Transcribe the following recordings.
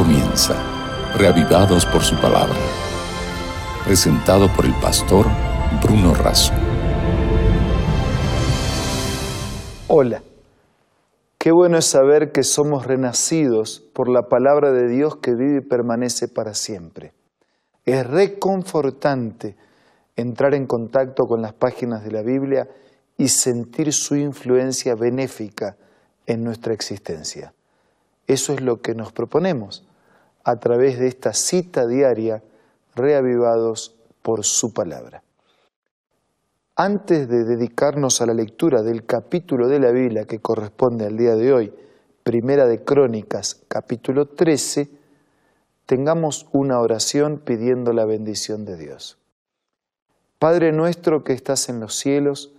comienza, reavivados por su palabra. Presentado por el pastor Bruno Razo. Hola, qué bueno es saber que somos renacidos por la palabra de Dios que vive y permanece para siempre. Es reconfortante entrar en contacto con las páginas de la Biblia y sentir su influencia benéfica en nuestra existencia. Eso es lo que nos proponemos a través de esta cita diaria, reavivados por su palabra. Antes de dedicarnos a la lectura del capítulo de la Biblia que corresponde al día de hoy, Primera de Crónicas, capítulo 13, tengamos una oración pidiendo la bendición de Dios. Padre nuestro que estás en los cielos,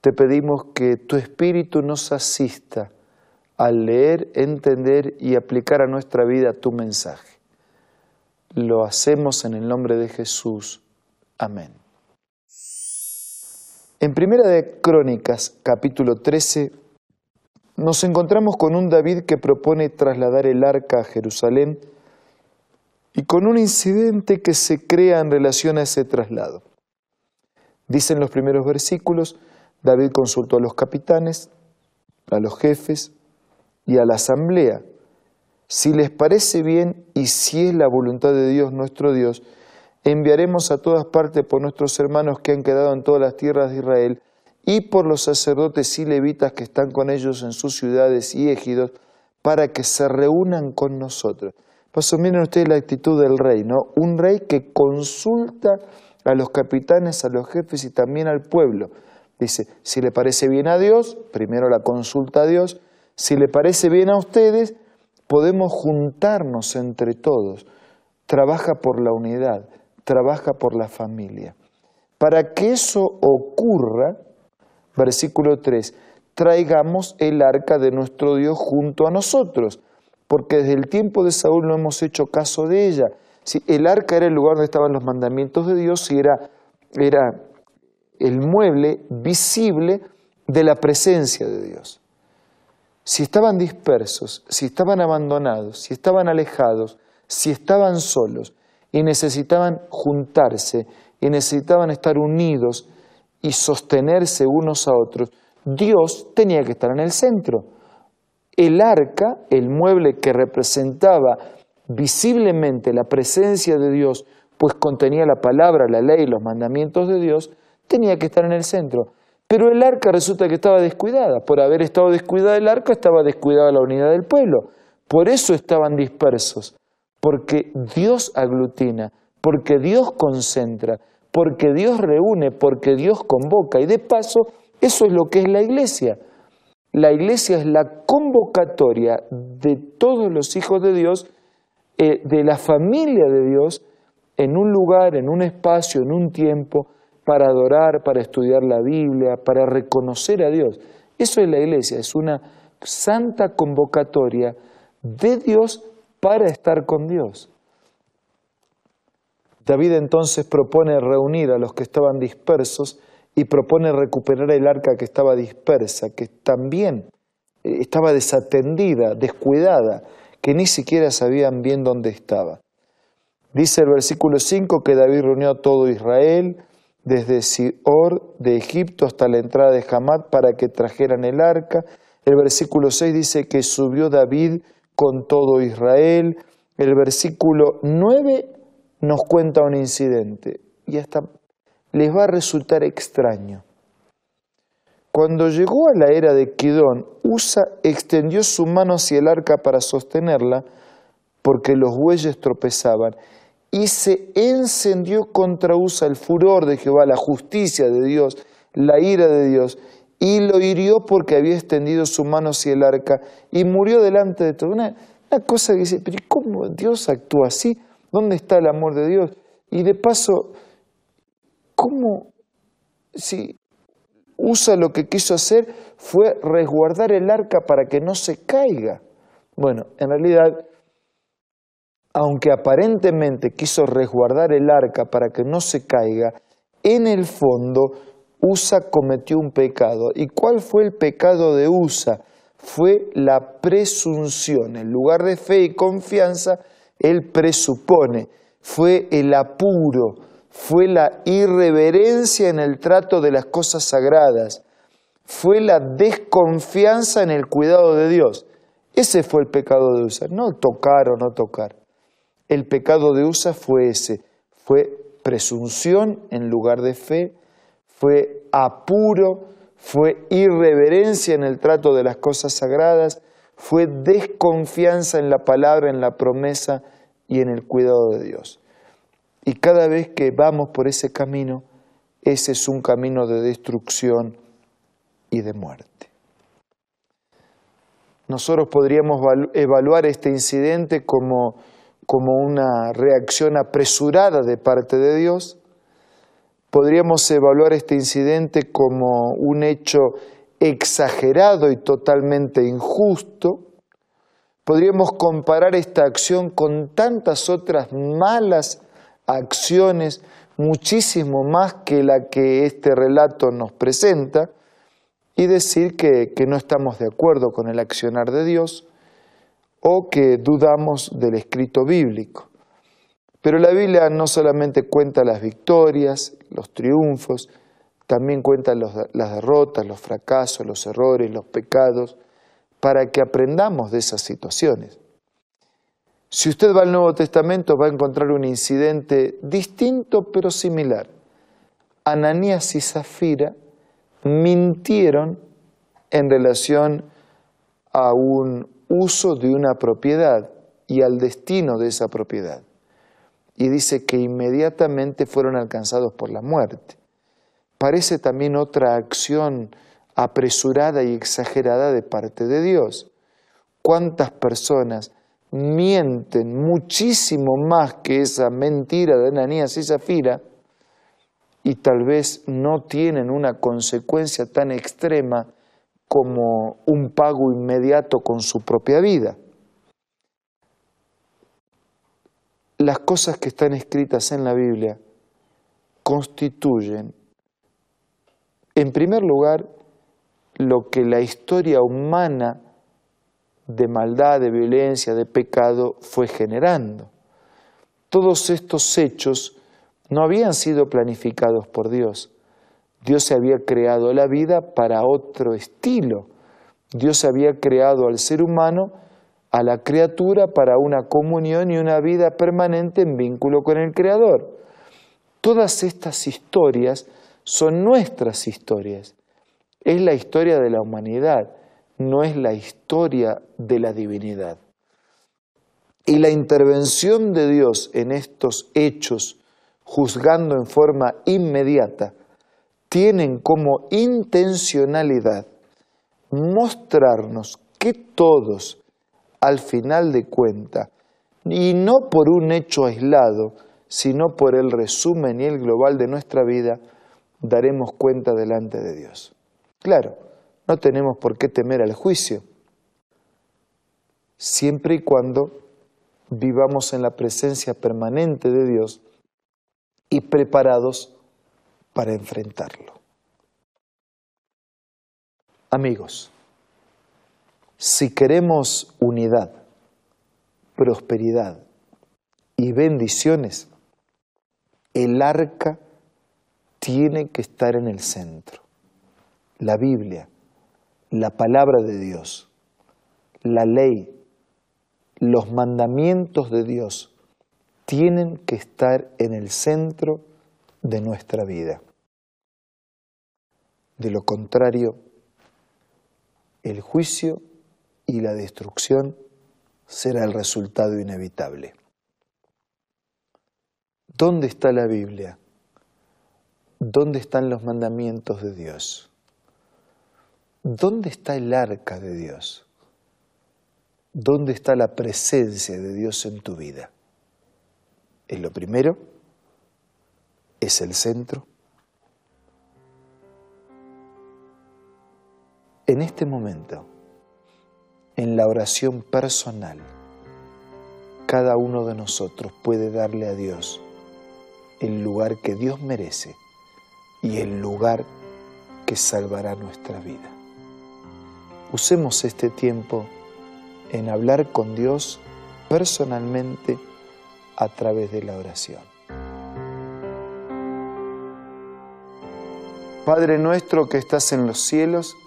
te pedimos que tu Espíritu nos asista al leer, entender y aplicar a nuestra vida tu mensaje. Lo hacemos en el nombre de Jesús. Amén. En Primera de Crónicas, capítulo 13, nos encontramos con un David que propone trasladar el arca a Jerusalén y con un incidente que se crea en relación a ese traslado. Dicen los primeros versículos, David consultó a los capitanes, a los jefes y a la asamblea. Si les parece bien y si es la voluntad de Dios nuestro Dios, enviaremos a todas partes por nuestros hermanos que han quedado en todas las tierras de Israel y por los sacerdotes y levitas que están con ellos en sus ciudades y ejidos, para que se reúnan con nosotros. Paso, miren ustedes la actitud del rey, ¿no? Un rey que consulta a los capitanes, a los jefes y también al pueblo. Dice, si le parece bien a Dios, primero la consulta a Dios, si le parece bien a ustedes, podemos juntarnos entre todos. Trabaja por la unidad, trabaja por la familia. Para que eso ocurra, versículo 3, traigamos el arca de nuestro Dios junto a nosotros, porque desde el tiempo de Saúl no hemos hecho caso de ella. Si el arca era el lugar donde estaban los mandamientos de Dios y era, era el mueble visible de la presencia de Dios. Si estaban dispersos, si estaban abandonados, si estaban alejados, si estaban solos y necesitaban juntarse y necesitaban estar unidos y sostenerse unos a otros, Dios tenía que estar en el centro. El arca, el mueble que representaba visiblemente la presencia de Dios, pues contenía la palabra, la ley, los mandamientos de Dios, tenía que estar en el centro. Pero el arca resulta que estaba descuidada. Por haber estado descuidada el arca, estaba descuidada la unidad del pueblo. Por eso estaban dispersos. Porque Dios aglutina, porque Dios concentra, porque Dios reúne, porque Dios convoca. Y de paso, eso es lo que es la iglesia. La iglesia es la convocatoria de todos los hijos de Dios, eh, de la familia de Dios, en un lugar, en un espacio, en un tiempo, para adorar, para estudiar la Biblia, para reconocer a Dios. Eso es la iglesia, es una santa convocatoria de Dios para estar con Dios. David entonces propone reunir a los que estaban dispersos y propone recuperar el arca que estaba dispersa, que también eh, estaba desatendida, descuidada, que ni siquiera sabían bien dónde estaba. Dice el versículo 5 que David reunió a todo Israel, desde Sior de Egipto hasta la entrada de Hamad para que trajeran el arca. El versículo 6 dice que subió David con todo Israel. El versículo 9 nos cuenta un incidente y hasta les va a resultar extraño. Cuando llegó a la era de Kidón, Usa extendió su mano hacia el arca para sostenerla porque los bueyes tropezaban y se encendió contra Usa el furor de Jehová, la justicia de Dios, la ira de Dios, y lo hirió porque había extendido su mano hacia el arca y murió delante de todo. Una, cosa que dice, pero ¿cómo Dios actúa así? ¿Dónde está el amor de Dios? Y de paso, ¿cómo si Usa lo que quiso hacer fue resguardar el arca para que no se caiga? Bueno, en realidad aunque aparentemente quiso resguardar el arca para que no se caiga, en el fondo Usa cometió un pecado. ¿Y cuál fue el pecado de Usa? Fue la presunción. En lugar de fe y confianza, Él presupone, fue el apuro, fue la irreverencia en el trato de las cosas sagradas, fue la desconfianza en el cuidado de Dios. Ese fue el pecado de Usa, no tocar o no tocar. El pecado de Usa fue ese, fue presunción en lugar de fe, fue apuro, fue irreverencia en el trato de las cosas sagradas, fue desconfianza en la palabra, en la promesa y en el cuidado de Dios. Y cada vez que vamos por ese camino, ese es un camino de destrucción y de muerte. Nosotros podríamos evaluar este incidente como, como una reacción apresurada de parte de Dios. Podríamos evaluar este incidente como un hecho exagerado y totalmente injusto. Podríamos comparar esta acción con tantas otras malas acciones, muchísimo más que la que este relato nos presenta, y decir que, que no estamos de acuerdo con el accionar de Dios o que dudamos del escrito bíblico. Pero la Biblia no solamente cuenta las victorias, los triunfos, también cuenta las derrotas, los fracasos, los errores, los pecados, para que aprendamos de esas situaciones. Si usted va al Nuevo Testamento va a encontrar un incidente distinto pero similar. Ananías y Zafira mintieron en relación a un uso de una propiedad y al destino de esa propiedad. Y dice que inmediatamente fueron alcanzados por la muerte. Parece también otra acción apresurada y exagerada de parte de Dios. ¿Cuántas personas mienten muchísimo más que esa mentira de Ananías y Zafira y tal vez no tienen una consecuencia tan extrema como un pago inmediato con su propia vida. Las cosas que están escritas en la Biblia constituyen, en primer lugar, lo que la historia humana de maldad, de violencia, de pecado fue generando. Todos estos hechos no habían sido planificados por Dios. Dios había creado la vida para otro estilo. Dios había creado al ser humano, a la criatura, para una comunión y una vida permanente en vínculo con el Creador. Todas estas historias son nuestras historias. Es la historia de la humanidad, no es la historia de la divinidad. Y la intervención de Dios en estos hechos juzgando en forma inmediata, tienen como intencionalidad mostrarnos que todos, al final de cuenta, y no por un hecho aislado, sino por el resumen y el global de nuestra vida, daremos cuenta delante de Dios. Claro, no tenemos por qué temer al juicio, siempre y cuando vivamos en la presencia permanente de Dios y preparados para enfrentarlo. Amigos, si queremos unidad, prosperidad y bendiciones, el arca tiene que estar en el centro. La Biblia, la palabra de Dios, la ley, los mandamientos de Dios tienen que estar en el centro de nuestra vida. De lo contrario, el juicio y la destrucción será el resultado inevitable. ¿Dónde está la Biblia? ¿Dónde están los mandamientos de Dios? ¿Dónde está el arca de Dios? ¿Dónde está la presencia de Dios en tu vida? es lo primero, es el centro. En este momento, en la oración personal, cada uno de nosotros puede darle a Dios el lugar que Dios merece y el lugar que salvará nuestra vida. Usemos este tiempo en hablar con Dios personalmente a través de la oración. Padre nuestro que estás en los cielos,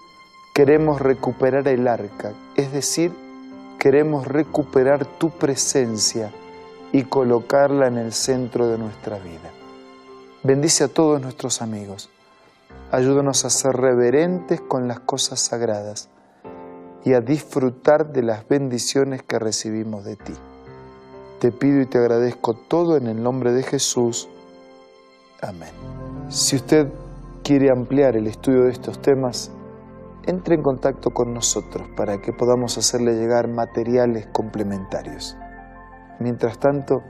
queremos recuperar el arca, es decir, queremos recuperar tu presencia y colocarla en el centro de nuestra vida. Bendice a todos nuestros amigos. Ayúdanos a ser reverentes con las cosas sagradas y a disfrutar de las bendiciones que recibimos de ti. Te pido y te agradezco todo en el nombre de Jesús. Amén. Si usted quiere ampliar el estudio de estos temas, entre en contacto con nosotros para que podamos hacerle llegar materiales complementarios. Mientras tanto,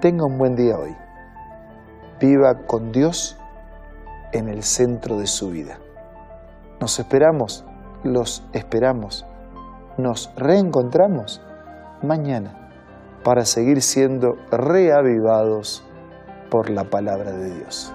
tenga un buen día hoy. Viva con Dios en el centro de su vida. Nos esperamos, los esperamos, nos reencontramos mañana para seguir siendo reavivados por la palabra de Dios.